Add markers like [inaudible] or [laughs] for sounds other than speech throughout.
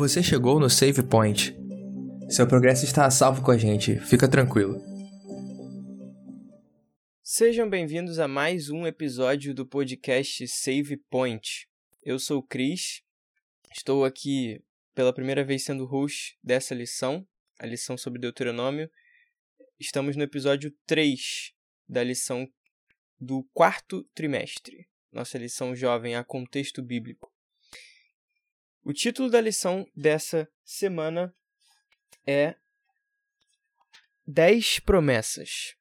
Você chegou no Save Point. Seu progresso está a salvo com a gente, fica tranquilo. Sejam bem-vindos a mais um episódio do podcast Save Point. Eu sou o Cris, estou aqui pela primeira vez sendo host dessa lição, a lição sobre Deuteronômio. Estamos no episódio 3 da lição do quarto trimestre, nossa lição jovem a contexto bíblico. O título da lição dessa semana é 10 promessas.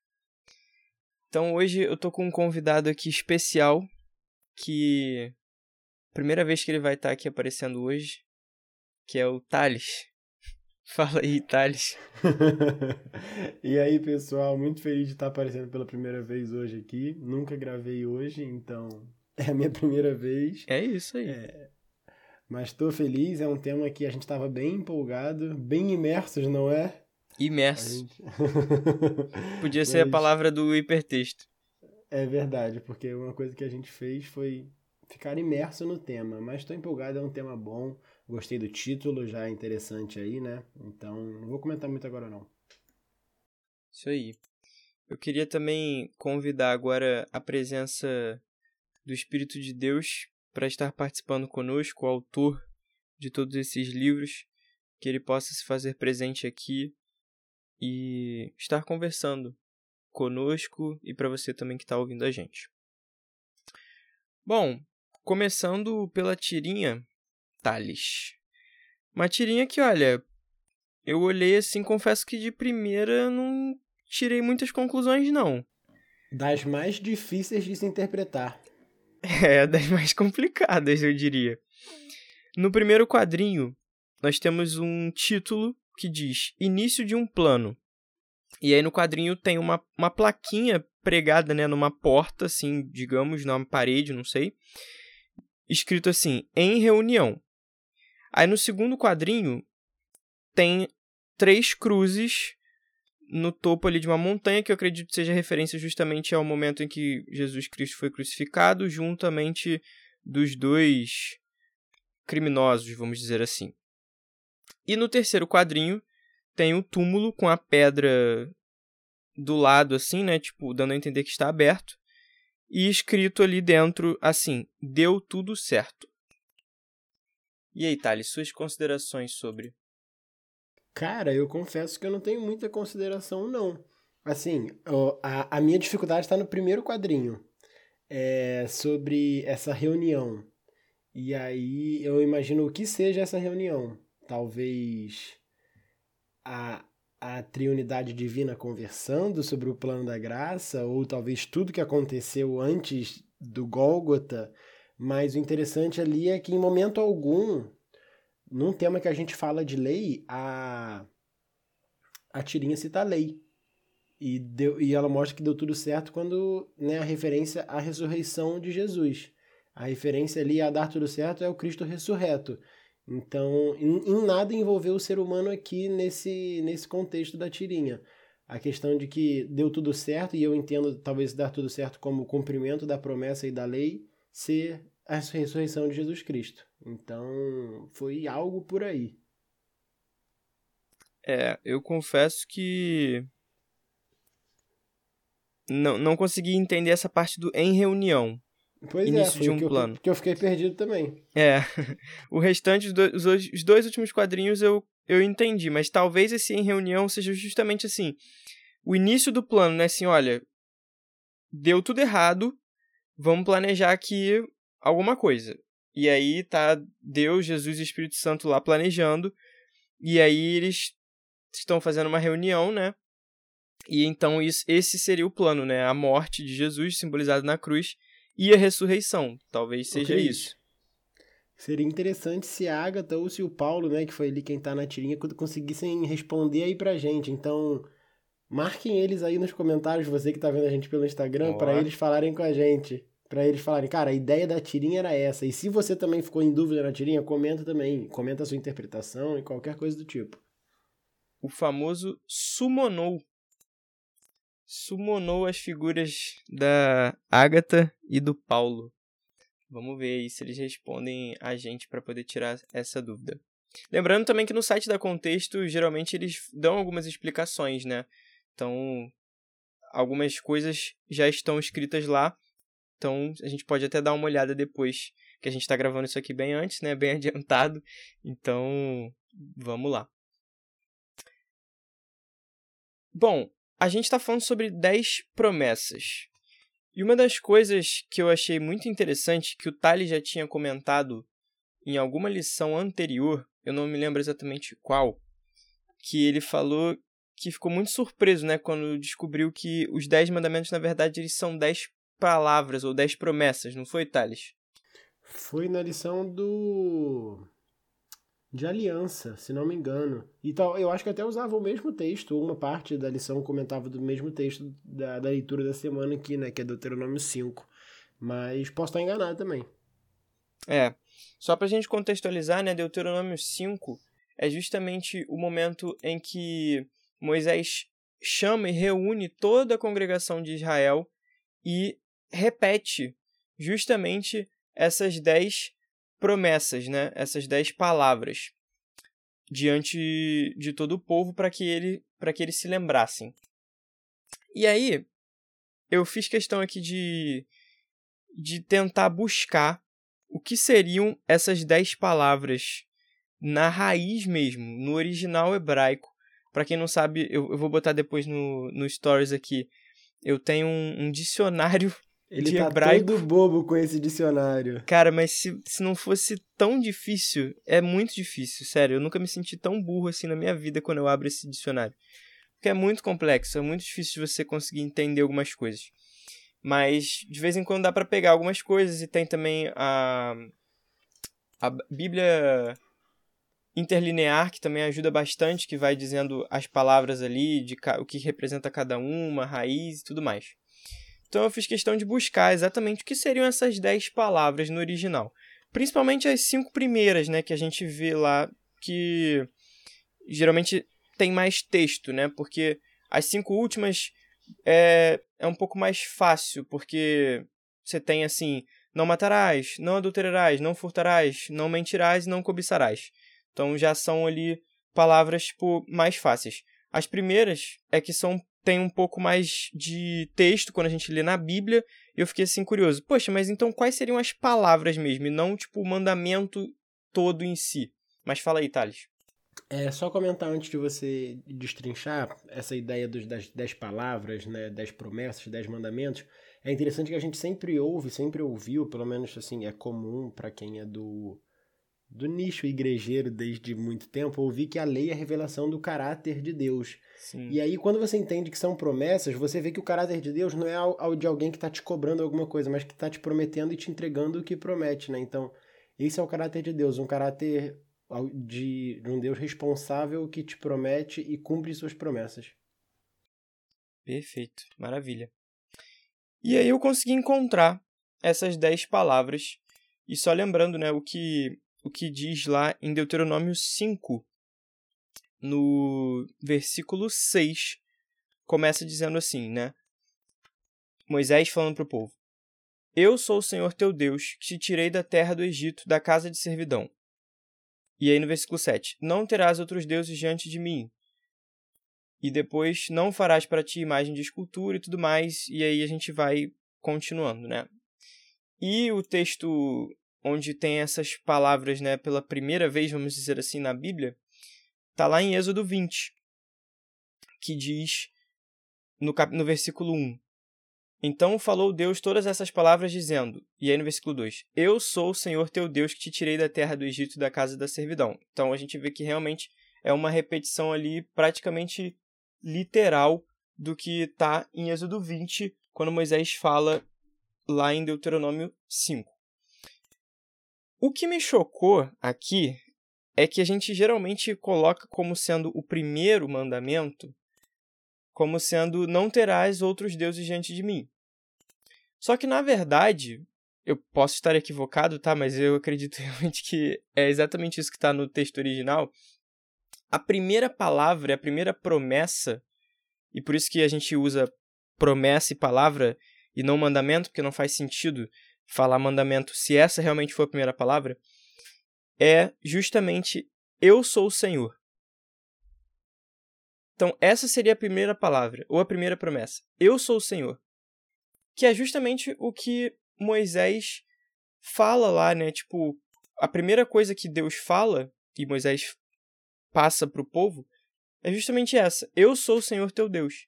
Então hoje eu tô com um convidado aqui especial que primeira vez que ele vai estar aqui aparecendo hoje, que é o Thales. [laughs] Fala aí, Thales. [laughs] e aí, pessoal, muito feliz de estar aparecendo pela primeira vez hoje aqui. Nunca gravei hoje, então [laughs] é a minha primeira vez. É isso aí. É... Mas estou feliz, é um tema que a gente estava bem empolgado, bem imersos, não é? Imerso. Gente... Podia [laughs] ser Mas... a palavra do hipertexto. É verdade, porque uma coisa que a gente fez foi ficar imerso no tema. Mas estou empolgado, é um tema bom. Gostei do título, já é interessante aí, né? Então, não vou comentar muito agora não. Isso aí. Eu queria também convidar agora a presença do Espírito de Deus para estar participando conosco, o autor de todos esses livros, que ele possa se fazer presente aqui e estar conversando conosco e para você também que está ouvindo a gente. Bom, começando pela tirinha Thales. Uma tirinha que, olha, eu olhei assim, confesso que de primeira não tirei muitas conclusões, não. Das mais difíceis de se interpretar. [laughs] É, das mais complicadas, eu diria. No primeiro quadrinho, nós temos um título que diz Início de um plano. E aí no quadrinho tem uma, uma plaquinha pregada né, numa porta, assim, digamos, numa parede, não sei. Escrito assim, em reunião. Aí no segundo quadrinho tem três cruzes no topo ali de uma montanha, que eu acredito seja referência justamente ao momento em que Jesus Cristo foi crucificado, juntamente dos dois criminosos, vamos dizer assim. E no terceiro quadrinho tem o túmulo com a pedra do lado, assim, né? Tipo, dando a entender que está aberto. E escrito ali dentro, assim, deu tudo certo. E aí, Thales, suas considerações sobre Cara, eu confesso que eu não tenho muita consideração, não. Assim, a, a minha dificuldade está no primeiro quadrinho. É sobre essa reunião. E aí eu imagino o que seja essa reunião. Talvez a, a triunidade divina conversando sobre o plano da graça, ou talvez tudo que aconteceu antes do Gólgota. Mas o interessante ali é que em momento algum num tema que a gente fala de lei, a, a tirinha cita a lei. E, deu, e ela mostra que deu tudo certo quando né, a referência à ressurreição de Jesus. A referência ali a dar tudo certo é o Cristo ressurreto. Então, em, em nada envolveu o ser humano aqui nesse, nesse contexto da tirinha. A questão de que deu tudo certo, e eu entendo talvez dar tudo certo como cumprimento da promessa e da lei, ser a ressurreição de Jesus Cristo. Então, foi algo por aí. É, eu confesso que não, não consegui entender essa parte do em reunião. Pois é, início é, de um que plano. Porque eu fiquei perdido também. É. [laughs] O restante, os dois, os dois últimos quadrinhos eu, eu entendi, mas talvez esse em reunião seja justamente assim. O início do plano, né? Assim, olha, deu tudo errado, vamos planejar aqui alguma coisa. E aí tá Deus, Jesus e Espírito Santo lá planejando. E aí eles estão fazendo uma reunião, né? E então isso, esse seria o plano, né? A morte de Jesus simbolizada na cruz e a ressurreição. Talvez seja okay. isso. Seria interessante se a Agatha ou se o Paulo, né, que foi ali quem tá na tirinha, conseguissem responder aí pra gente. Então, marquem eles aí nos comentários, você que tá vendo a gente pelo Instagram, para eles falarem com a gente para eles falarem, cara, a ideia da tirinha era essa. E se você também ficou em dúvida na tirinha, comenta também. Comenta a sua interpretação e qualquer coisa do tipo. O famoso summonou. Summonou as figuras da Agatha e do Paulo. Vamos ver aí se eles respondem a gente para poder tirar essa dúvida. Lembrando também que no site da Contexto, geralmente eles dão algumas explicações, né? Então, algumas coisas já estão escritas lá. Então, a gente pode até dar uma olhada depois, que a gente está gravando isso aqui bem antes, né? Bem [laughs] adiantado. Então, vamos lá. Bom, a gente está falando sobre 10 promessas. E uma das coisas que eu achei muito interessante, que o Thales já tinha comentado em alguma lição anterior, eu não me lembro exatamente qual, que ele falou que ficou muito surpreso, né, quando descobriu que os 10 mandamentos, na verdade, eles são 10 palavras ou 10 promessas, não foi, Thales? Foi na lição do de aliança, se não me engano. E tal, eu acho que até usava o mesmo texto, uma parte da lição comentava do mesmo texto da, da leitura da semana aqui, né, que é Deuteronômio 5. Mas posso estar enganado também. É. Só para a gente contextualizar, né, Deuteronômio 5 é justamente o momento em que Moisés chama e reúne toda a congregação de Israel e repete justamente essas dez promessas, né? essas dez palavras diante de todo o povo para que ele para que eles se lembrassem. E aí eu fiz questão aqui de de tentar buscar o que seriam essas dez palavras na raiz mesmo, no original hebraico. Para quem não sabe, eu, eu, vou botar depois no, no stories aqui. Eu tenho um, um dicionário ele de tá hebraico. todo bobo com esse dicionário. Cara, mas se, se não fosse tão difícil, é muito difícil, sério. Eu nunca me senti tão burro assim na minha vida quando eu abro esse dicionário. Porque é muito complexo, é muito difícil de você conseguir entender algumas coisas. Mas de vez em quando dá para pegar algumas coisas e tem também a a Bíblia interlinear que também ajuda bastante, que vai dizendo as palavras ali, de o que representa cada uma, raiz e tudo mais. Então eu fiz questão de buscar exatamente o que seriam essas 10 palavras no original. Principalmente as cinco primeiras, né, que a gente vê lá, que geralmente tem mais texto, né? Porque as cinco últimas é, é um pouco mais fácil, porque você tem assim: não matarás, não adulterarás, não furtarás, não mentirás e não cobiçarás. Então já são ali palavras tipo, mais fáceis. As primeiras é que são tem um pouco mais de texto quando a gente lê na Bíblia, e eu fiquei assim curioso. Poxa, mas então quais seriam as palavras mesmo, e não tipo o mandamento todo em si? Mas fala aí, Thales. É só comentar antes de você destrinchar essa ideia dos, das dez palavras, né, dez promessas, dez mandamentos. É interessante que a gente sempre ouve, sempre ouviu, pelo menos assim, é comum para quem é do do nicho igrejeiro desde muito tempo, ouvir que a lei é a revelação do caráter de Deus. Sim. E aí, quando você entende que são promessas, você vê que o caráter de Deus não é ao, de alguém que está te cobrando alguma coisa, mas que está te prometendo e te entregando o que promete, né? Então, esse é o caráter de Deus, um caráter de, de um Deus responsável que te promete e cumpre suas promessas. Perfeito, maravilha. E aí eu consegui encontrar essas dez palavras. E só lembrando, né, o que o que diz lá em Deuteronômio 5, no versículo 6, começa dizendo assim, né? Moisés falando para o povo: Eu sou o Senhor teu Deus, que te tirei da terra do Egito, da casa de servidão. E aí no versículo 7: Não terás outros deuses diante de mim. E depois não farás para ti imagem de escultura e tudo mais. E aí a gente vai continuando, né? E o texto onde tem essas palavras, né, pela primeira vez, vamos dizer assim, na Bíblia, está lá em Êxodo 20, que diz no, cap... no versículo 1: Então falou Deus todas essas palavras, dizendo, e aí no versículo 2: Eu sou o Senhor teu Deus que te tirei da terra do Egito e da casa da servidão. Então a gente vê que realmente é uma repetição ali praticamente literal do que está em Êxodo 20, quando Moisés fala lá em Deuteronômio 5. O que me chocou aqui é que a gente geralmente coloca como sendo o primeiro mandamento, como sendo não terás outros deuses diante de mim. Só que na verdade, eu posso estar equivocado, tá? Mas eu acredito [laughs] realmente que é exatamente isso que está no texto original. A primeira palavra, a primeira promessa, e por isso que a gente usa promessa e palavra e não mandamento, porque não faz sentido falar mandamento, se essa realmente for a primeira palavra, é justamente Eu sou o Senhor. Então, essa seria a primeira palavra, ou a primeira promessa. Eu sou o Senhor. Que é justamente o que Moisés fala lá, né? Tipo, a primeira coisa que Deus fala, e Moisés passa para o povo, é justamente essa: Eu sou o Senhor teu Deus.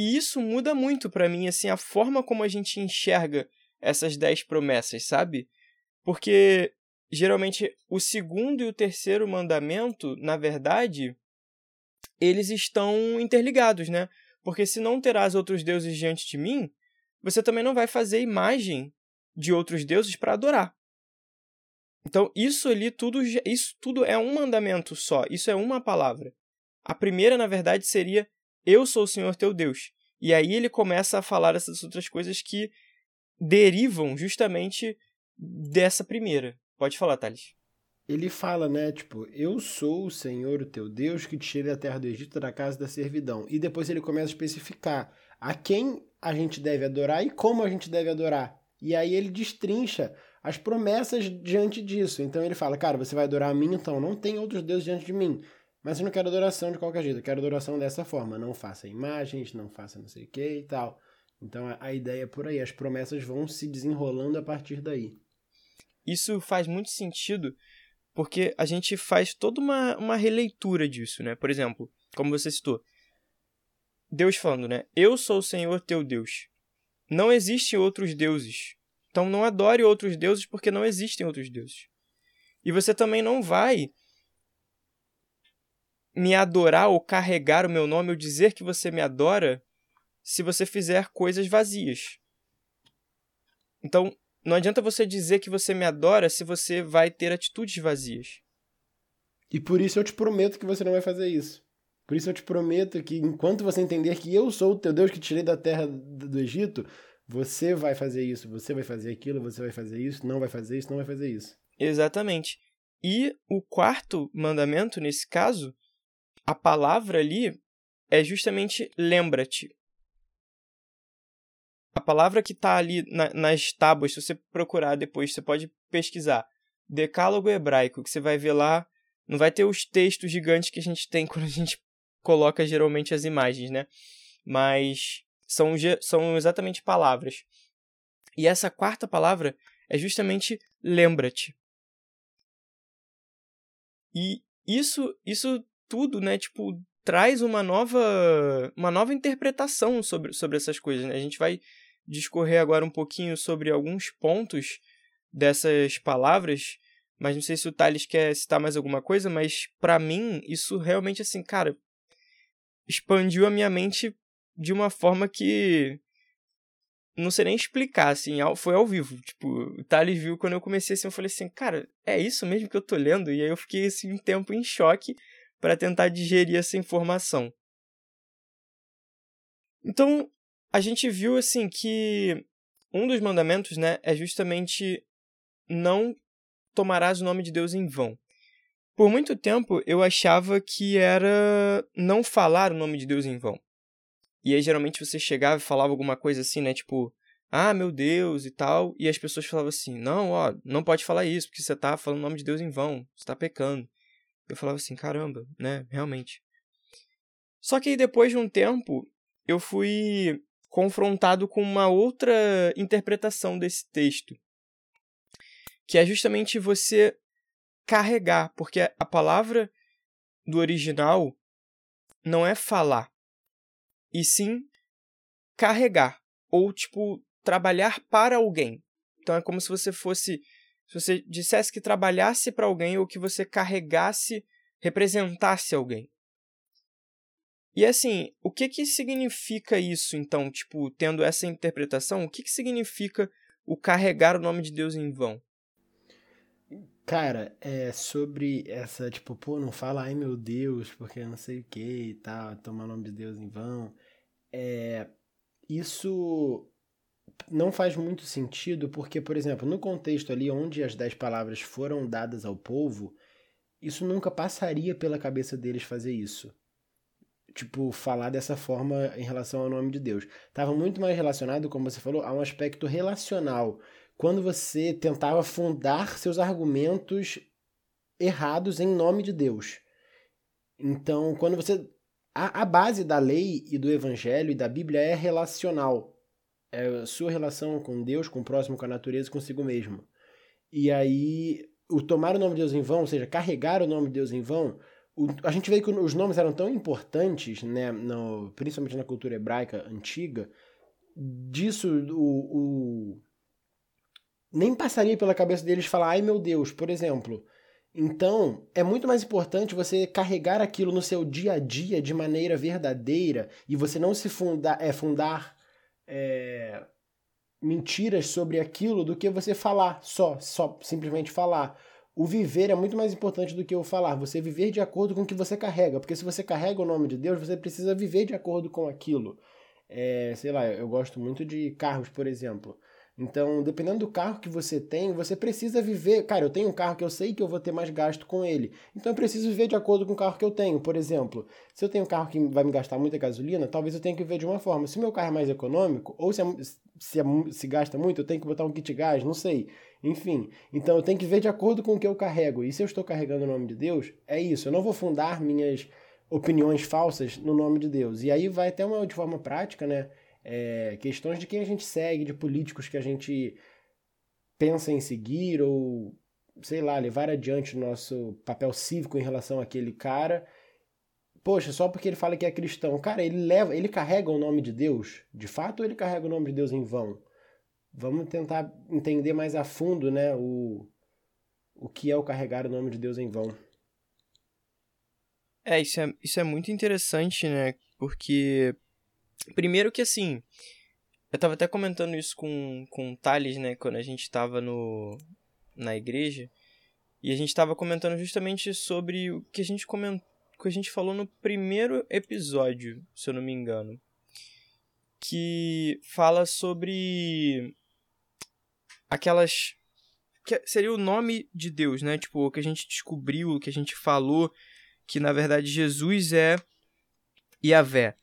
E isso muda muito para mim, assim, a forma como a gente enxerga essas dez promessas, sabe? Porque geralmente o segundo e o terceiro mandamento, na verdade, eles estão interligados, né? Porque se não terás outros deuses diante de mim, você também não vai fazer imagem de outros deuses para adorar. Então, isso ali tudo isso tudo é um mandamento só, isso é uma palavra. A primeira, na verdade, seria eu sou o Senhor teu Deus. E aí ele começa a falar essas outras coisas que derivam justamente dessa primeira. Pode falar, Thales. Ele fala, né, tipo, eu sou o Senhor, o teu Deus, que te tirei da terra do Egito, da casa da servidão. E depois ele começa a especificar a quem a gente deve adorar e como a gente deve adorar. E aí ele destrincha as promessas diante disso. Então ele fala, cara, você vai adorar a mim, então não tem outros deuses diante de mim. Mas eu não quero adoração de qualquer jeito, eu quero adoração dessa forma. Não faça imagens, não faça não sei o que e tal. Então a, a ideia é por aí, as promessas vão se desenrolando a partir daí. Isso faz muito sentido porque a gente faz toda uma, uma releitura disso, né? Por exemplo, como você citou, Deus falando, né? Eu sou o Senhor teu Deus. Não existem outros deuses. Então não adore outros deuses porque não existem outros deuses. E você também não vai me adorar ou carregar o meu nome ou dizer que você me adora se você fizer coisas vazias. Então, não adianta você dizer que você me adora se você vai ter atitudes vazias. E por isso eu te prometo que você não vai fazer isso. Por isso eu te prometo que enquanto você entender que eu sou o teu Deus que tirei da terra do Egito, você vai fazer isso, você vai fazer aquilo, você vai fazer isso, não vai fazer isso, não vai fazer isso. Exatamente. E o quarto mandamento, nesse caso, a palavra ali é justamente lembra-te. A palavra que está ali na, nas tábuas, se você procurar depois, você pode pesquisar. Decálogo hebraico, que você vai ver lá. Não vai ter os textos gigantes que a gente tem [laughs] quando a gente coloca geralmente as imagens, né? Mas são, são exatamente palavras. E essa quarta palavra é justamente lembra-te. E isso, isso tudo, né, tipo, traz uma nova, uma nova interpretação sobre, sobre essas coisas. Né? A gente vai discorrer agora um pouquinho sobre alguns pontos dessas palavras, mas não sei se o Thales quer citar mais alguma coisa, mas para mim isso realmente assim, cara, expandiu a minha mente de uma forma que não sei nem explicar, assim, foi ao vivo. Tipo, o Thales viu quando eu comecei assim, eu falei assim, cara, é isso mesmo que eu tô lendo? E aí eu fiquei assim um tempo em choque para tentar digerir essa informação. Então, a gente viu assim que um dos mandamentos, né, é justamente não tomarás o nome de Deus em vão. Por muito tempo eu achava que era não falar o nome de Deus em vão. E aí geralmente você chegava e falava alguma coisa assim, né, tipo, ah, meu Deus e tal, e as pessoas falavam assim: "Não, ó, não pode falar isso, porque você tá falando o nome de Deus em vão, você tá pecando" eu falava assim, caramba, né, realmente. Só que aí depois de um tempo, eu fui confrontado com uma outra interpretação desse texto, que é justamente você carregar, porque a palavra do original não é falar, e sim carregar, ou tipo trabalhar para alguém. Então é como se você fosse se você dissesse que trabalhasse para alguém ou que você carregasse, representasse alguém. E assim, o que que significa isso então, tipo, tendo essa interpretação, o que que significa o carregar o nome de Deus em vão? Cara, é sobre essa, tipo, pô, não fala ai meu Deus, porque não sei o que e tal, tomar o nome de Deus em vão. É, isso não faz muito sentido, porque, por exemplo, no contexto ali onde as dez palavras foram dadas ao povo, isso nunca passaria pela cabeça deles fazer isso. Tipo, falar dessa forma em relação ao nome de Deus. Estava muito mais relacionado, como você falou, a um aspecto relacional. Quando você tentava fundar seus argumentos errados em nome de Deus. Então, quando você. A, a base da lei e do evangelho e da Bíblia é relacional. É a sua relação com Deus, com o próximo, com a natureza, consigo mesmo. E aí, o tomar o nome de Deus em vão, ou seja, carregar o nome de Deus em vão, o, a gente vê que os nomes eram tão importantes, né, no, principalmente na cultura hebraica antiga, disso o, o, nem passaria pela cabeça deles falar, ai meu Deus, por exemplo. Então, é muito mais importante você carregar aquilo no seu dia a dia de maneira verdadeira e você não se fundar, é, fundar é, mentiras sobre aquilo do que você falar só, só simplesmente falar. O viver é muito mais importante do que o falar. Você viver de acordo com o que você carrega. Porque se você carrega o nome de Deus, você precisa viver de acordo com aquilo. É, sei lá, eu gosto muito de carros, por exemplo. Então, dependendo do carro que você tem, você precisa viver. Cara, eu tenho um carro que eu sei que eu vou ter mais gasto com ele. Então, eu preciso viver de acordo com o carro que eu tenho. Por exemplo, se eu tenho um carro que vai me gastar muita gasolina, talvez eu tenha que viver de uma forma. Se o meu carro é mais econômico, ou se, é, se, é, se gasta muito, eu tenho que botar um kit gás, não sei. Enfim, então eu tenho que ver de acordo com o que eu carrego. E se eu estou carregando o nome de Deus, é isso. Eu não vou fundar minhas opiniões falsas no nome de Deus. E aí vai até uma de forma prática, né? É, questões de quem a gente segue, de políticos que a gente pensa em seguir ou, sei lá, levar adiante o nosso papel cívico em relação àquele cara. Poxa, só porque ele fala que é cristão. Cara, ele leva, ele carrega o nome de Deus? De fato, ou ele carrega o nome de Deus em vão? Vamos tentar entender mais a fundo, né, o, o que é o carregar o nome de Deus em vão. É, isso é, isso é muito interessante, né? Porque Primeiro que assim, eu tava até comentando isso com, com o Thales, né, quando a gente tava no, na igreja, e a gente tava comentando justamente sobre o que a gente comentou, que a gente falou no primeiro episódio, se eu não me engano, que fala sobre aquelas que seria o nome de Deus, né? Tipo, o que a gente descobriu, o que a gente falou, que na verdade Jesus é Yahvé.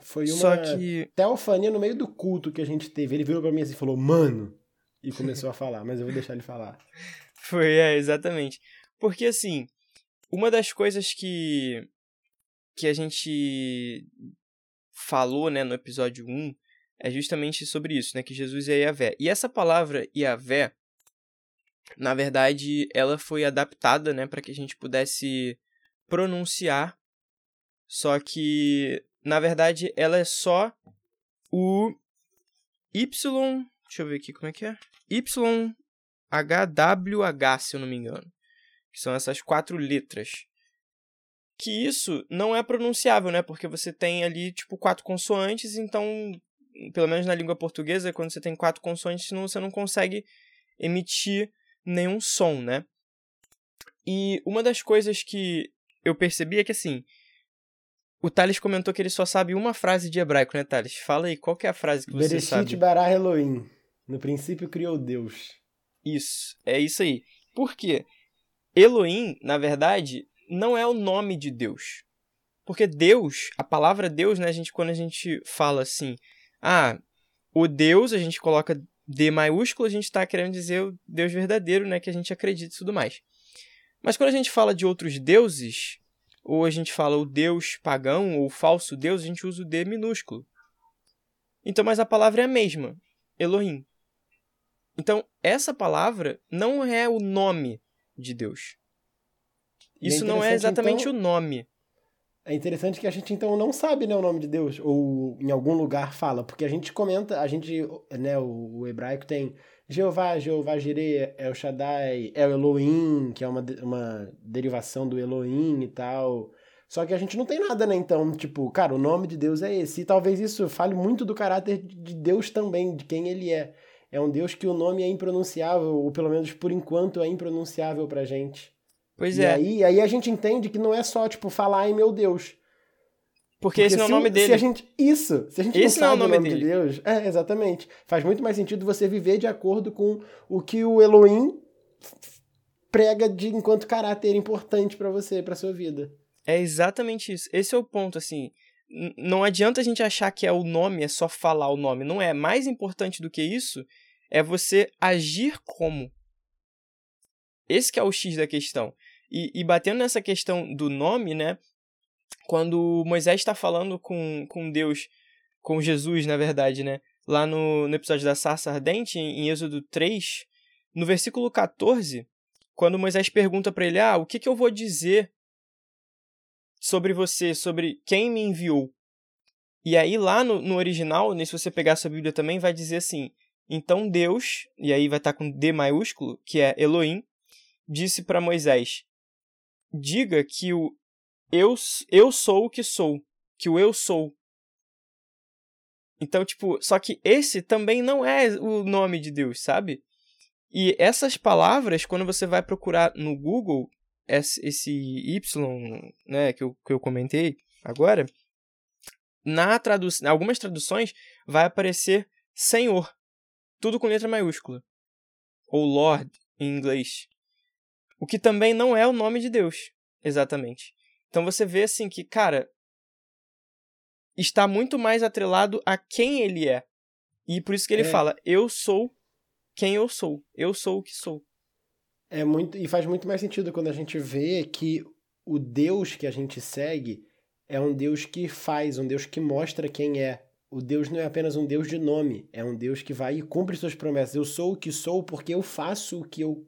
Foi uma Só que... teofania no meio do culto que a gente teve. Ele virou pra mim assim e falou, mano, e começou a falar, mas eu vou deixar ele falar. [laughs] Foi, é, exatamente. Porque assim, uma das coisas que que a gente falou, né, no episódio 1, é justamente sobre isso, né, que Jesus é Yahvé. E essa palavra Yahvé, na verdade, ela foi adaptada, né, para que a gente pudesse pronunciar, só que na verdade, ela é só o Y. Deixa eu ver aqui como é que é. YHWH, se eu não me engano. Que são essas quatro letras. Que isso não é pronunciável, né? Porque você tem ali, tipo, quatro consoantes, então, pelo menos na língua portuguesa, quando você tem quatro consoantes, você não consegue emitir nenhum som, né? E uma das coisas que eu percebi é que, assim, o Thales comentou que ele só sabe uma frase de hebraico, né, Thales? Fala aí, qual que é a frase que você Bereshit sabe? bara Elohim. No princípio criou Deus. Isso, é isso aí. Por quê? Elohim, na verdade, não é o nome de Deus. Porque Deus, a palavra Deus, né, a gente, quando a gente fala assim, ah, o Deus, a gente coloca D maiúsculo, a gente está querendo dizer o Deus verdadeiro, né, que a gente acredita e tudo mais. Mas quando a gente fala de outros deuses, ou a gente fala o deus pagão ou falso deus, a gente usa o D minúsculo. Então, mas a palavra é a mesma, Elohim. Então, essa palavra não é o nome de Deus. É Isso é não é exatamente então, o nome. É interessante que a gente então não sabe né, o nome de Deus, ou em algum lugar fala, porque a gente comenta, a gente, né, o, o hebraico tem Jeová, Jeová Jireh, El Shaddai, El Elohim, que é uma, uma derivação do Elohim e tal. Só que a gente não tem nada, né? Então, tipo, cara, o nome de Deus é esse. E talvez isso fale muito do caráter de Deus também, de quem ele é. É um Deus que o nome é impronunciável, ou pelo menos por enquanto é impronunciável pra gente. Pois e é. Aí, aí a gente entende que não é só, tipo, falar, ai meu Deus. Porque, Porque esse não é o nome dele. Se a gente, isso, se a gente esse não sabe não é o nome, nome de Deus, é, exatamente. Faz muito mais sentido você viver de acordo com o que o Elohim prega de enquanto caráter importante para você, para sua vida. É exatamente isso. Esse é o ponto, assim. Não adianta a gente achar que é o nome, é só falar o nome. Não é. Mais importante do que isso é você agir como. Esse é o X da questão. E, e batendo nessa questão do nome, né? Quando Moisés está falando com, com Deus, com Jesus, na verdade, né? Lá no, no episódio da sarça ardente, em, Êxodo 3, no versículo 14, quando Moisés pergunta para ele: Ah, o que, que eu vou dizer sobre você, sobre quem me enviou? E aí, lá no, no original, se você pegar a sua Bíblia também, vai dizer assim: Então Deus, e aí vai estar tá com D maiúsculo, que é Elohim, disse para Moisés: Diga que o eu, eu sou o que sou, que o eu sou. Então, tipo, só que esse também não é o nome de Deus, sabe? E essas palavras, quando você vai procurar no Google, esse Y, né, que eu, que eu comentei agora, na tradu algumas traduções vai aparecer Senhor, tudo com letra maiúscula, ou Lord em inglês, o que também não é o nome de Deus, exatamente. Então você vê assim que, cara, está muito mais atrelado a quem ele é. E por isso que ele é. fala: Eu sou quem eu sou. Eu sou o que sou. É muito e faz muito mais sentido quando a gente vê que o Deus que a gente segue é um Deus que faz, um Deus que mostra quem é. O Deus não é apenas um Deus de nome, é um Deus que vai e cumpre suas promessas. Eu sou o que sou porque eu faço o que eu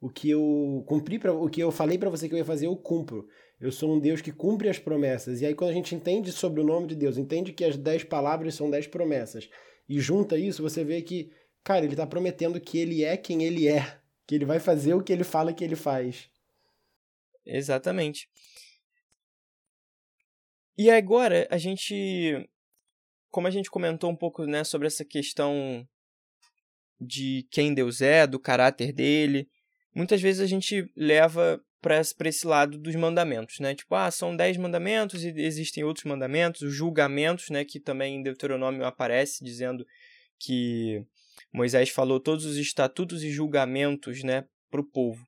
o que eu cumpri para o que eu falei para você que eu ia fazer, eu cumpro. Eu sou um Deus que cumpre as promessas. E aí, quando a gente entende sobre o nome de Deus, entende que as dez palavras são dez promessas, e junta isso, você vê que, cara, ele está prometendo que ele é quem ele é, que ele vai fazer o que ele fala que ele faz. Exatamente. E agora, a gente. Como a gente comentou um pouco né, sobre essa questão de quem Deus é, do caráter dele, muitas vezes a gente leva para esse lado dos mandamentos, né? Tipo, ah, são dez mandamentos e existem outros mandamentos, os julgamentos, né? Que também em Deuteronômio aparece dizendo que Moisés falou todos os estatutos e julgamentos, né? Para o povo.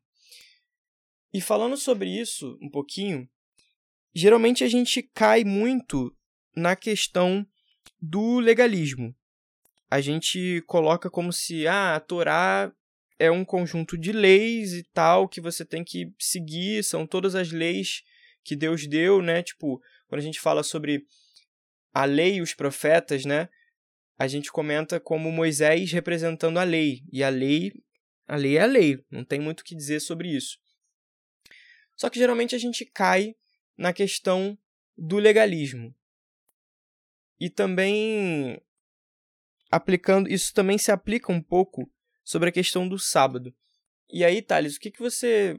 E falando sobre isso um pouquinho, geralmente a gente cai muito na questão do legalismo. A gente coloca como se ah, a Torá é um conjunto de leis e tal que você tem que seguir, são todas as leis que Deus deu, né? Tipo, quando a gente fala sobre a lei e os profetas, né? A gente comenta como Moisés representando a lei, e a lei, a lei é a lei, não tem muito o que dizer sobre isso. Só que geralmente a gente cai na questão do legalismo. E também aplicando, isso também se aplica um pouco sobre a questão do sábado. E aí, Thales, o que, que você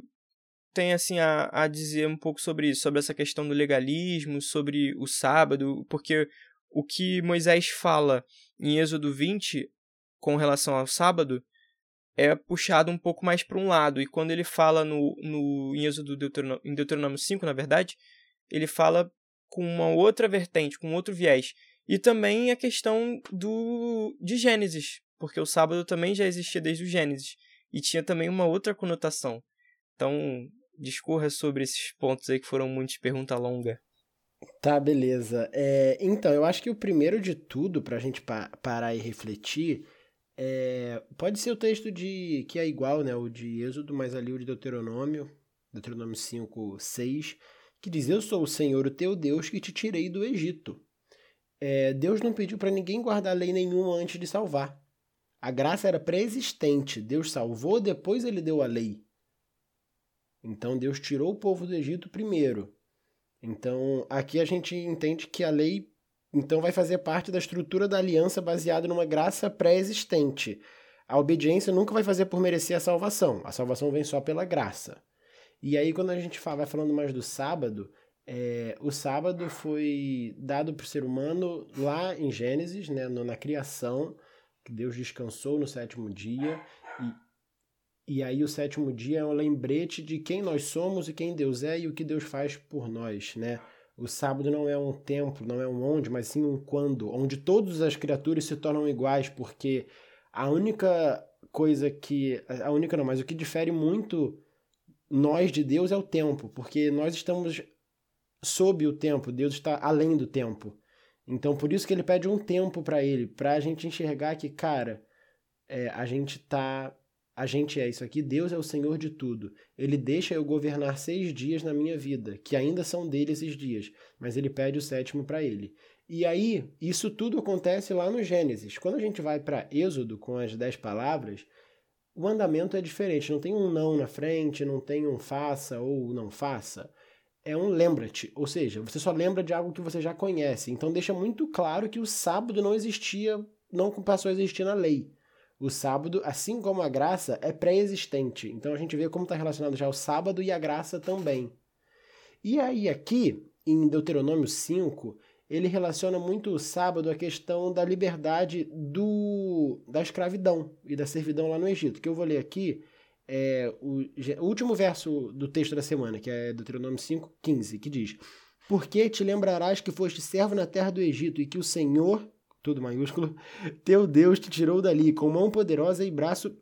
tem assim a, a dizer um pouco sobre isso, sobre essa questão do legalismo, sobre o sábado, porque o que Moisés fala em Êxodo 20 com relação ao sábado é puxado um pouco mais para um lado, e quando ele fala no, no em Êxodo Deuteronômio, em Deuteronômio 5, na verdade, ele fala com uma outra vertente, com outro viés. E também a questão do de Gênesis, porque o sábado também já existia desde o Gênesis e tinha também uma outra conotação. Então, discorra sobre esses pontos aí que foram muitos pergunta longa. Tá, beleza. É, então, eu acho que o primeiro de tudo, para a gente pa parar e refletir, é, pode ser o texto de que é igual, né? O de Êxodo, mas ali o de Deuteronômio, Deuteronômio 5, 6, que diz: Eu sou o Senhor, o teu Deus, que te tirei do Egito. É, Deus não pediu para ninguém guardar lei nenhuma antes de salvar. A graça era pré-existente. Deus salvou, depois ele deu a lei. Então Deus tirou o povo do Egito primeiro. Então aqui a gente entende que a lei então vai fazer parte da estrutura da aliança baseada numa graça pré-existente. A obediência nunca vai fazer por merecer a salvação. A salvação vem só pela graça. E aí quando a gente fala, vai falando mais do sábado, é, o sábado foi dado para o ser humano lá em Gênesis, né, na criação que Deus descansou no sétimo dia e, e aí o sétimo dia é um lembrete de quem nós somos e quem Deus é e o que Deus faz por nós, né? O sábado não é um templo, não é um onde, mas sim um quando, onde todas as criaturas se tornam iguais, porque a única coisa que. A única não, mas o que difere muito nós de Deus é o tempo, porque nós estamos sob o tempo, Deus está além do tempo. Então, por isso que ele pede um tempo para ele, para a gente enxergar que, cara, é, a gente tá a gente é isso aqui, Deus é o Senhor de tudo. Ele deixa eu governar seis dias na minha vida, que ainda são dele esses dias, mas ele pede o sétimo para ele. E aí, isso tudo acontece lá no Gênesis. Quando a gente vai para Êxodo com as dez palavras, o andamento é diferente. Não tem um não na frente, não tem um faça ou não faça. É um lembra-te, ou seja, você só lembra de algo que você já conhece. Então deixa muito claro que o sábado não existia, não passou a existir na lei. O sábado, assim como a graça, é pré-existente. Então a gente vê como está relacionado já o sábado e a graça também. E aí, aqui, em Deuteronômio 5, ele relaciona muito o sábado à questão da liberdade do, da escravidão e da servidão lá no Egito. Que eu vou ler aqui é, o, o, último verso do texto da semana, que é Deuteronômio 5, 15, que diz: Porque te lembrarás que foste servo na terra do Egito e que o Senhor, tudo maiúsculo, [laughs] teu Deus te tirou dali com mão poderosa e braço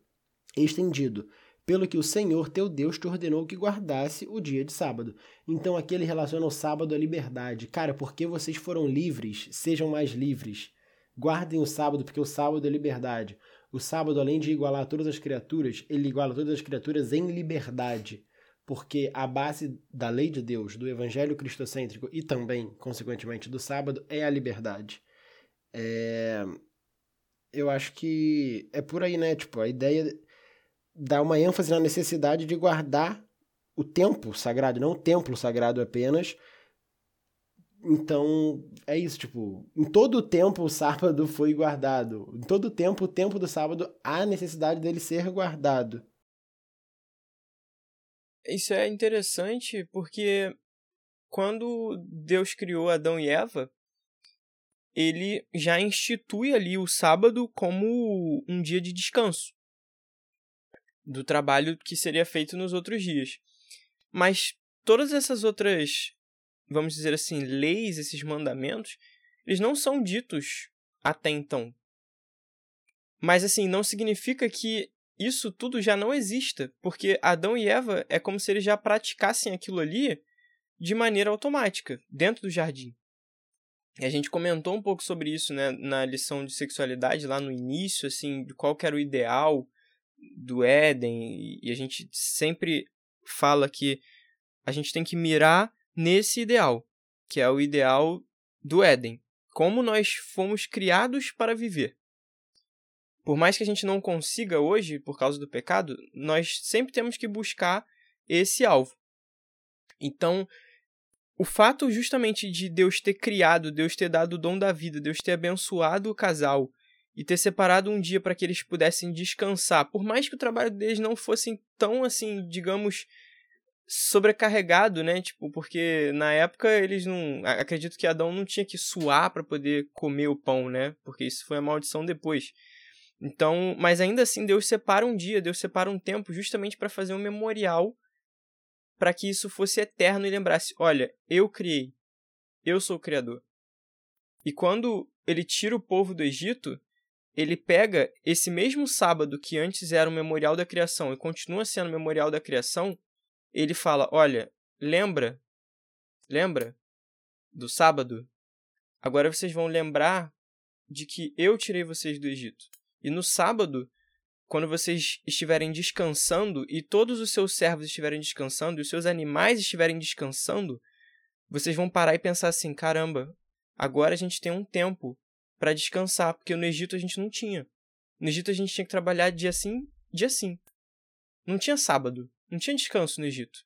estendido, pelo que o Senhor teu Deus te ordenou que guardasse o dia de sábado. Então aqui ele relaciona o sábado à liberdade. Cara, porque vocês foram livres, sejam mais livres. Guardem o sábado, porque o sábado é liberdade. O sábado, além de igualar todas as criaturas, ele iguala todas as criaturas em liberdade. Porque a base da lei de Deus, do evangelho cristocêntrico e também, consequentemente, do sábado é a liberdade. É... Eu acho que é por aí, né? Tipo, a ideia dá uma ênfase na necessidade de guardar o tempo sagrado, não o templo sagrado apenas. Então, é isso, tipo, em todo o tempo o sábado foi guardado. Em todo o tempo, o tempo do sábado, há necessidade dele ser guardado. Isso é interessante porque quando Deus criou Adão e Eva, ele já institui ali o sábado como um dia de descanso do trabalho que seria feito nos outros dias. Mas todas essas outras, vamos dizer assim, leis, esses mandamentos, eles não são ditos até então. Mas assim, não significa que isso tudo já não exista, porque Adão e Eva é como se eles já praticassem aquilo ali de maneira automática, dentro do jardim. E a gente comentou um pouco sobre isso né, na lição de sexualidade lá no início, assim, de qual era o ideal do Éden, e a gente sempre fala que a gente tem que mirar nesse ideal, que é o ideal do Éden, como nós fomos criados para viver. Por mais que a gente não consiga hoje, por causa do pecado, nós sempre temos que buscar esse alvo. Então, o fato justamente de Deus ter criado, Deus ter dado o dom da vida, Deus ter abençoado o casal, e ter separado um dia para que eles pudessem descansar, por mais que o trabalho deles não fosse tão assim, digamos, sobrecarregado, né? Tipo, porque na época eles não, acredito que Adão não tinha que suar para poder comer o pão, né? Porque isso foi a maldição depois. Então, mas ainda assim Deus separa um dia, Deus separa um tempo justamente para fazer um memorial para que isso fosse eterno e lembrasse, olha, eu criei. Eu sou o criador. E quando ele tira o povo do Egito, ele pega esse mesmo sábado que antes era o memorial da criação e continua sendo o memorial da criação, ele fala: "Olha, lembra? Lembra do sábado? Agora vocês vão lembrar de que eu tirei vocês do Egito. E no sábado, quando vocês estiverem descansando e todos os seus servos estiverem descansando e os seus animais estiverem descansando, vocês vão parar e pensar assim: caramba, agora a gente tem um tempo para descansar, porque no Egito a gente não tinha. No Egito a gente tinha que trabalhar dia sim, dia sim. Não tinha sábado, não tinha descanso no Egito.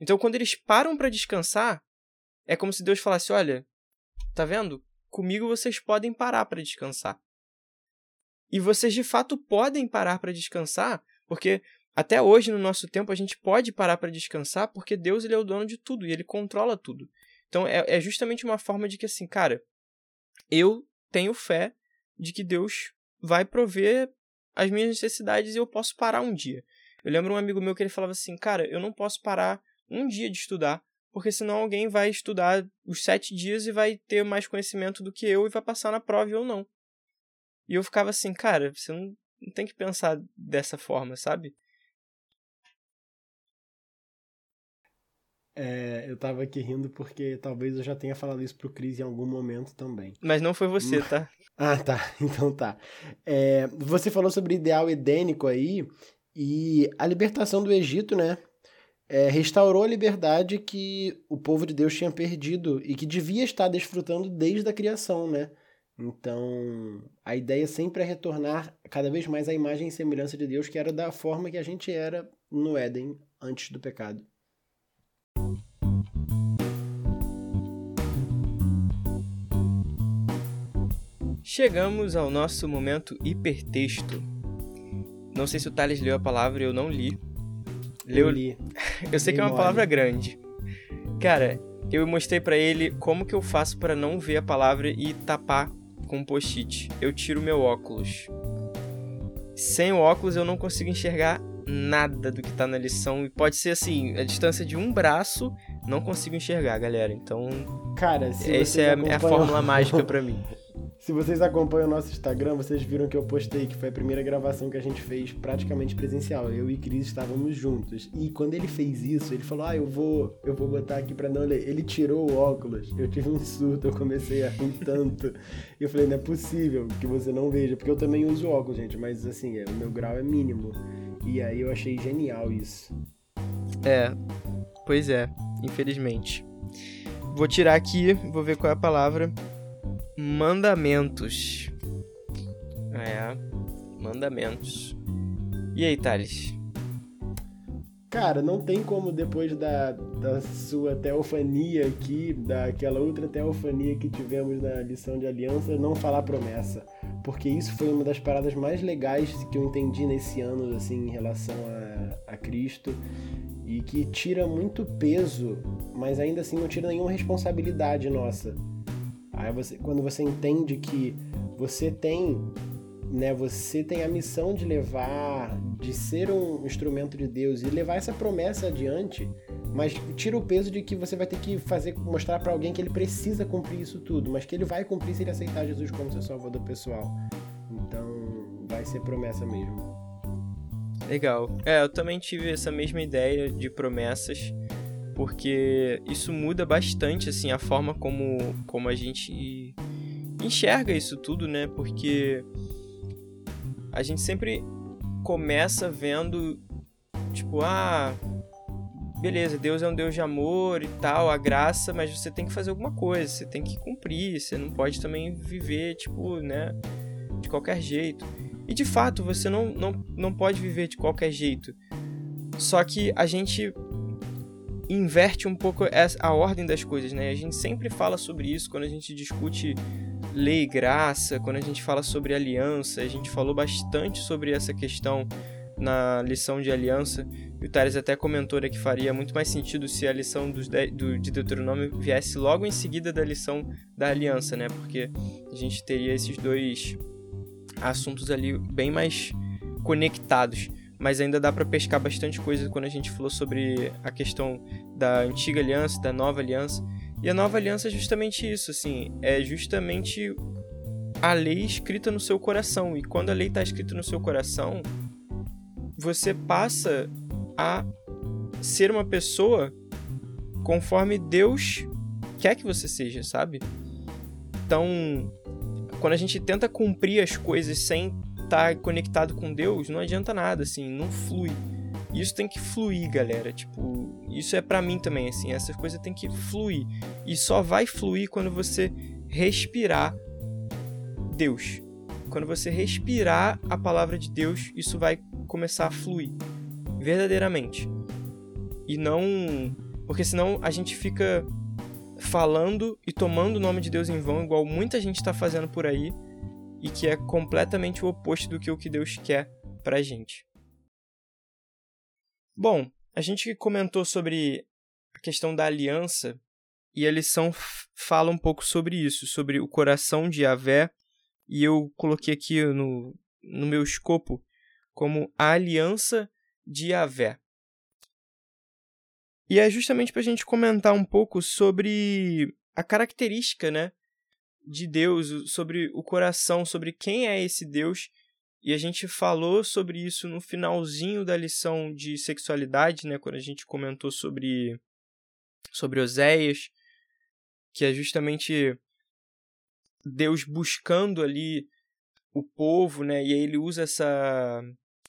Então quando eles param para descansar, é como se Deus falasse: "Olha, tá vendo? Comigo vocês podem parar para descansar". E vocês de fato podem parar para descansar, porque até hoje no nosso tempo a gente pode parar para descansar, porque Deus ele é o dono de tudo e ele controla tudo. Então é, é justamente uma forma de que assim, cara, eu tenho fé de que Deus vai prover as minhas necessidades e eu posso parar um dia. Eu lembro um amigo meu que ele falava assim, cara, eu não posso parar um dia de estudar, porque senão alguém vai estudar os sete dias e vai ter mais conhecimento do que eu e vai passar na prova ou não. E eu ficava assim, cara, você não, não tem que pensar dessa forma, sabe? É, eu tava aqui rindo porque talvez eu já tenha falado isso pro Cris em algum momento também. Mas não foi você, tá? ah, tá. [laughs] Então tá. É, você falou sobre ideal edênico aí, E a libertação do Egito, né? É, restaurou a liberdade que o povo de Deus tinha perdido e que devia estar desfrutando desde a criação, né? Então, a ideia sempre é retornar cada vez mais à imagem e semelhança de Deus, que era da forma que a gente era no Éden antes do pecado. Chegamos ao nosso momento hipertexto. Não sei se o Thales leu a palavra, eu não li. Leu... Eu li. [laughs] eu sei que é uma palavra grande. Cara, eu mostrei para ele como que eu faço para não ver a palavra e tapar com um post-it. Eu tiro meu óculos. Sem o óculos eu não consigo enxergar nada do que tá na lição. E pode ser assim, a distância de um braço, não consigo enxergar, galera. Então. Cara, essa é, é a fórmula mágica [laughs] para mim. Se vocês acompanham o nosso Instagram, vocês viram que eu postei que foi a primeira gravação que a gente fez praticamente presencial. Eu e Cris estávamos juntos. E quando ele fez isso, ele falou: "Ah, eu vou, eu vou botar aqui para não ler". Ele tirou o óculos. Eu tive um surto, eu comecei a rir tanto. Eu falei: "Não é possível que você não veja, porque eu também uso óculos, gente, mas assim, é, o meu grau é mínimo". E aí eu achei genial isso. É. Pois é, infelizmente. Vou tirar aqui, vou ver qual é a palavra mandamentos. É, mandamentos. E aí, Thales? Cara, não tem como depois da, da sua teofania aqui, daquela outra teofania que tivemos na lição de aliança, não falar promessa. Porque isso foi uma das paradas mais legais que eu entendi nesse ano, assim, em relação a, a Cristo. E que tira muito peso, mas ainda assim não tira nenhuma responsabilidade nossa. Aí você, quando você entende que você tem, né, você tem a missão de levar, de ser um instrumento de Deus e levar essa promessa adiante, mas tira o peso de que você vai ter que fazer mostrar para alguém que ele precisa cumprir isso tudo, mas que ele vai cumprir se ele aceitar Jesus como seu salvador pessoal. Então, vai ser promessa mesmo. Legal. É, eu também tive essa mesma ideia de promessas porque isso muda bastante assim a forma como, como a gente enxerga isso tudo, né? Porque a gente sempre começa vendo tipo, ah, beleza, Deus é um Deus de amor e tal, a graça, mas você tem que fazer alguma coisa, você tem que cumprir, você não pode também viver, tipo, né, de qualquer jeito. E de fato, você não, não, não pode viver de qualquer jeito. Só que a gente inverte um pouco a ordem das coisas, né? A gente sempre fala sobre isso quando a gente discute lei e graça, quando a gente fala sobre aliança, a gente falou bastante sobre essa questão na lição de aliança. E o Thales até comentou né, que faria muito mais sentido se a lição dos de, do, de Deuteronômio viesse logo em seguida da lição da aliança, né? Porque a gente teria esses dois assuntos ali bem mais conectados mas ainda dá para pescar bastante coisa quando a gente falou sobre a questão da antiga aliança, da nova aliança. E a nova aliança é justamente isso, assim, é justamente a lei escrita no seu coração. E quando a lei está escrita no seu coração, você passa a ser uma pessoa conforme Deus quer que você seja, sabe? Então, quando a gente tenta cumprir as coisas sem tá conectado com Deus, não adianta nada, assim, não flui. Isso tem que fluir, galera. Tipo, isso é para mim também, assim, essas coisas tem que fluir. E só vai fluir quando você respirar Deus. Quando você respirar a palavra de Deus, isso vai começar a fluir verdadeiramente. E não, porque senão a gente fica falando e tomando o nome de Deus em vão, igual muita gente está fazendo por aí e que é completamente o oposto do que o que Deus quer pra gente. Bom, a gente comentou sobre a questão da aliança e a lição fala um pouco sobre isso, sobre o coração de Yahvé, e eu coloquei aqui no, no meu escopo como a aliança de Yahvé. E é justamente para a gente comentar um pouco sobre a característica né, de Deus, sobre o coração, sobre quem é esse Deus. E a gente falou sobre isso no finalzinho da lição de sexualidade, né, quando a gente comentou sobre sobre Oséias, que é justamente Deus buscando ali o povo, né? E aí ele usa essa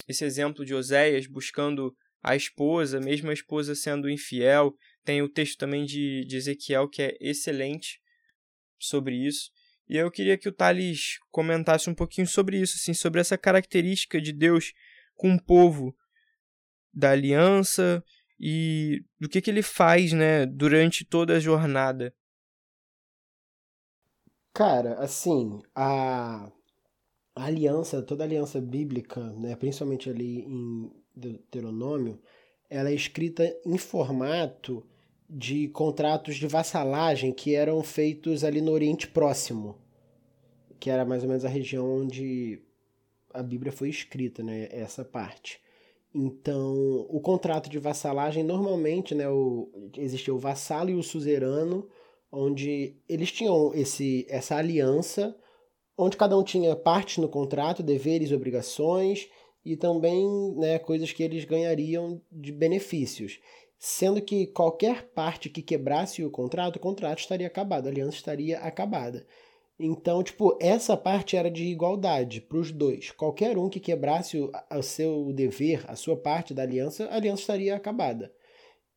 esse exemplo de Oséias buscando a esposa, mesmo a esposa sendo infiel. Tem o texto também de, de Ezequiel que é excelente sobre isso. E eu queria que o Thales comentasse um pouquinho sobre isso, assim, sobre essa característica de Deus com o povo da aliança e do que, que ele faz né, durante toda a jornada. Cara, assim, a, a aliança, toda a aliança bíblica, né, principalmente ali em Deuteronômio, ela é escrita em formato de contratos de vassalagem que eram feitos ali no Oriente Próximo, que era mais ou menos a região onde a Bíblia foi escrita, né, essa parte. Então, o contrato de vassalagem normalmente, né, o, existia o vassalo e o suzerano, onde eles tinham esse, essa aliança, onde cada um tinha parte no contrato, deveres obrigações, e também né, coisas que eles ganhariam de benefícios. Sendo que qualquer parte que quebrasse o contrato, o contrato estaria acabado, a aliança estaria acabada. Então, tipo, essa parte era de igualdade para os dois. Qualquer um que quebrasse o, o seu dever, a sua parte da aliança, a aliança estaria acabada.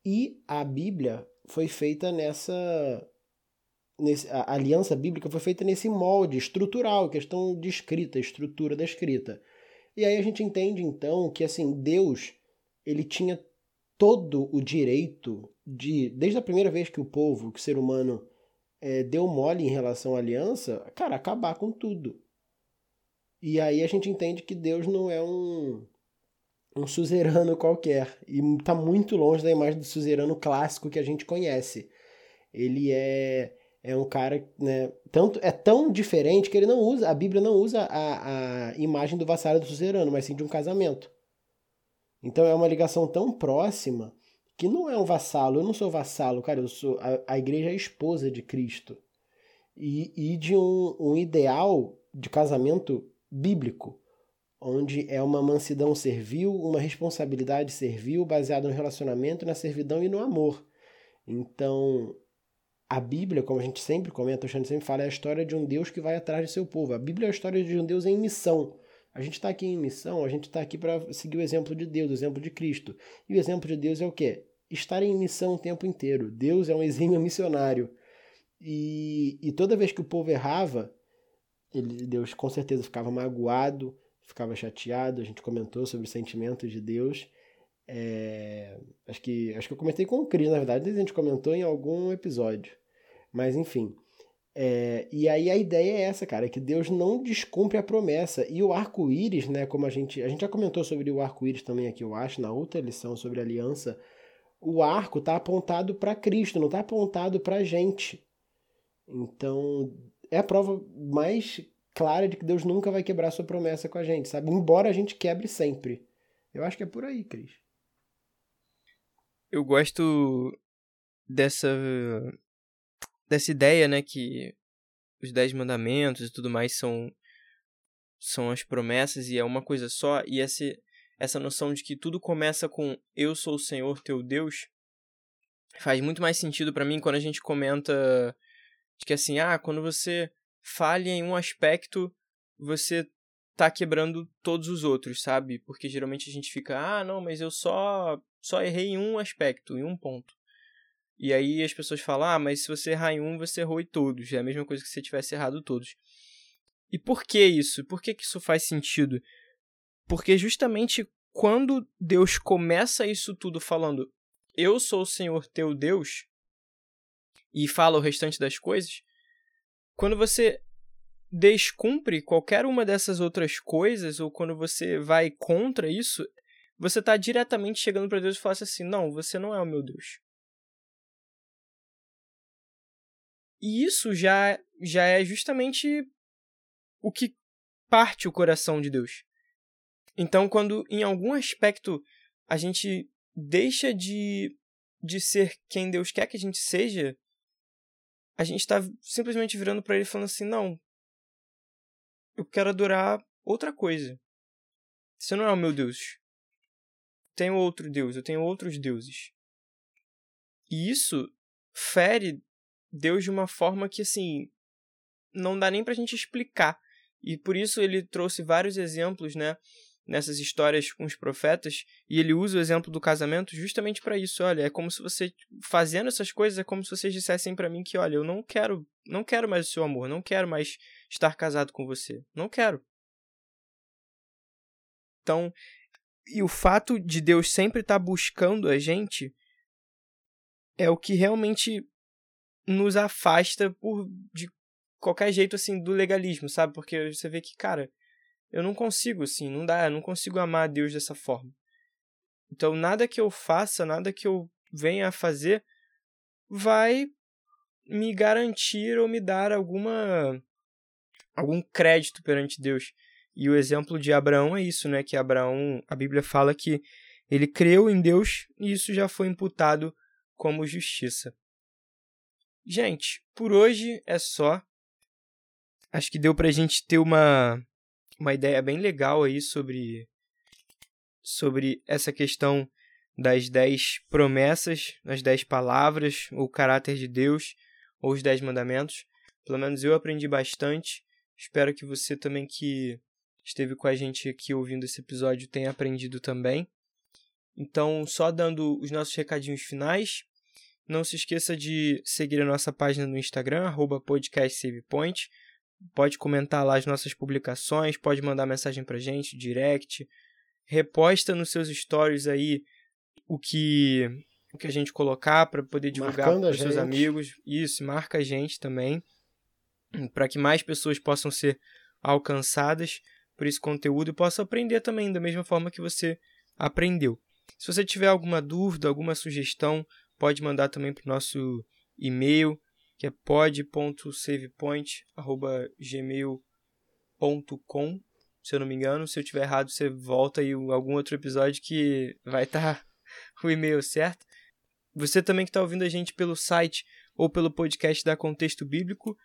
E a Bíblia foi feita nessa. Nesse, a aliança bíblica foi feita nesse molde estrutural, questão de escrita, estrutura da escrita. E aí a gente entende então que assim Deus ele tinha todo o direito de, desde a primeira vez que o povo, que o ser humano é, deu mole em relação à aliança, cara, acabar com tudo. E aí a gente entende que Deus não é um, um suzerano qualquer. E está muito longe da imagem do suzerano clássico que a gente conhece. Ele é, é um cara, né, tanto, é tão diferente que ele não usa, a Bíblia não usa a, a imagem do vassalo do suzerano, mas sim de um casamento. Então é uma ligação tão próxima que não é um vassalo. Eu não sou vassalo, cara. Eu sou a, a igreja é a esposa de Cristo e, e de um, um ideal de casamento bíblico, onde é uma mansidão servil, uma responsabilidade servil baseada no relacionamento, na servidão e no amor. Então, a Bíblia, como a gente sempre comenta, o Xande sempre fala, é a história de um Deus que vai atrás de seu povo. A Bíblia é a história de um Deus em missão. A gente está aqui em missão, a gente está aqui para seguir o exemplo de Deus, o exemplo de Cristo. E o exemplo de Deus é o quê? Estar em missão o tempo inteiro. Deus é um exímio missionário. E, e toda vez que o povo errava, ele, Deus com certeza ficava magoado, ficava chateado. A gente comentou sobre os sentimentos de Deus. É, acho, que, acho que eu comentei com o Cris, na verdade, a gente comentou em algum episódio. Mas enfim. É, e aí a ideia é essa, cara, que Deus não descumpre a promessa. E o arco-íris, né, como a gente, a gente já comentou sobre o arco-íris também aqui, eu acho, na outra lição sobre aliança, o arco está apontado para Cristo, não está apontado para a gente. Então, é a prova mais clara de que Deus nunca vai quebrar sua promessa com a gente, sabe? Embora a gente quebre sempre. Eu acho que é por aí, Cris. Eu gosto dessa dessa ideia, né, que os dez mandamentos e tudo mais são são as promessas e é uma coisa só e essa essa noção de que tudo começa com eu sou o Senhor teu Deus faz muito mais sentido para mim quando a gente comenta de que assim, ah, quando você falha em um aspecto, você tá quebrando todos os outros, sabe? Porque geralmente a gente fica, ah, não, mas eu só só errei em um aspecto, em um ponto. E aí as pessoas falam, ah, mas se você errar em um, você errou em todos. É a mesma coisa que se você tivesse errado todos. E por que isso? Por que, que isso faz sentido? Porque justamente quando Deus começa isso tudo falando, eu sou o Senhor teu Deus, e fala o restante das coisas, quando você descumpre qualquer uma dessas outras coisas, ou quando você vai contra isso, você está diretamente chegando para Deus e falando assim: não, você não é o meu Deus. E isso já, já é justamente o que parte o coração de Deus. Então, quando em algum aspecto a gente deixa de, de ser quem Deus quer que a gente seja, a gente está simplesmente virando para Ele falando assim: não, eu quero adorar outra coisa. Você não é o meu Deus. Tenho outro Deus, eu tenho outros deuses. E isso fere Deus de uma forma que, assim, não dá nem pra gente explicar. E por isso ele trouxe vários exemplos, né? nessas histórias com os profetas, e ele usa o exemplo do casamento justamente para isso. Olha, é como se você fazendo essas coisas é como se vocês dissessem para mim que, olha, eu não quero, não quero mais o seu amor, não quero mais estar casado com você, não quero. Então, e o fato de Deus sempre estar tá buscando a gente é o que realmente nos afasta por de qualquer jeito assim do legalismo, sabe? Porque você vê que, cara, eu não consigo assim, não dá, eu não consigo amar a Deus dessa forma. Então, nada que eu faça, nada que eu venha a fazer vai me garantir ou me dar alguma algum crédito perante Deus. E o exemplo de Abraão é isso, né? Que Abraão, a Bíblia fala que ele creu em Deus e isso já foi imputado como justiça. Gente, por hoje é só. Acho que deu pra gente ter uma, uma ideia bem legal aí sobre, sobre essa questão das dez promessas, as dez palavras, o caráter de Deus, ou os dez mandamentos. Pelo menos eu aprendi bastante. Espero que você também que esteve com a gente aqui ouvindo esse episódio tenha aprendido também. Então, só dando os nossos recadinhos finais. Não se esqueça de seguir a nossa página no Instagram, podcastsavepoint. Pode comentar lá as nossas publicações, pode mandar mensagem pra gente, direct. Reposta nos seus stories aí o que o que a gente colocar para poder divulgar para os seus amigos. Isso, marca a gente também, para que mais pessoas possam ser alcançadas por esse conteúdo e possa aprender também da mesma forma que você aprendeu. Se você tiver alguma dúvida, alguma sugestão, pode mandar também para o nosso e-mail, que é pod.savepoint.gmail.com se eu não me engano. Se eu tiver errado, você volta em algum outro episódio que vai estar tá [laughs] o e-mail certo. Você também que está ouvindo a gente pelo site ou pelo podcast da Contexto Bíblico,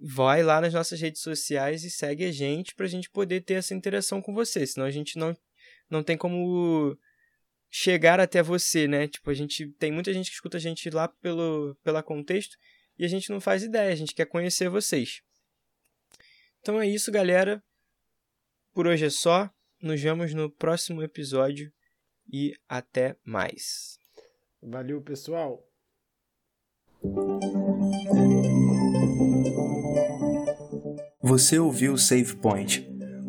vai lá nas nossas redes sociais e segue a gente para a gente poder ter essa interação com você. Senão a gente não, não tem como chegar até você, né? Tipo, a gente tem muita gente que escuta a gente lá pelo pela contexto e a gente não faz ideia, a gente quer conhecer vocês. Então é isso, galera. Por hoje é só. Nos vemos no próximo episódio e até mais. Valeu, pessoal. Você ouviu o Save Point.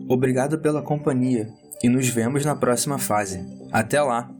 Obrigado pela companhia e nos vemos na próxima fase. Até lá!